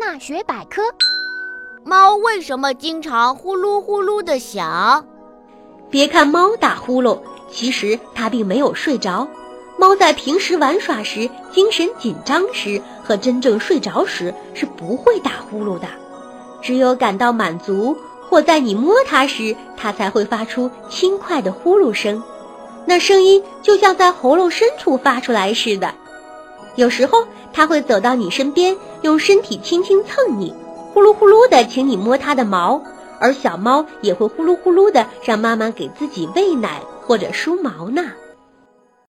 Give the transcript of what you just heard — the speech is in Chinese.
妈学百科：猫为什么经常呼噜呼噜的响？别看猫打呼噜，其实它并没有睡着。猫在平时玩耍时、精神紧张时和真正睡着时是不会打呼噜的，只有感到满足或在你摸它时，它才会发出轻快的呼噜声。那声音就像在喉咙深处发出来似的。有时候它会走到你身边，用身体轻轻蹭你，呼噜呼噜的请你摸它的毛。而小猫也会呼噜呼噜的让妈妈给自己喂奶或者梳毛呢。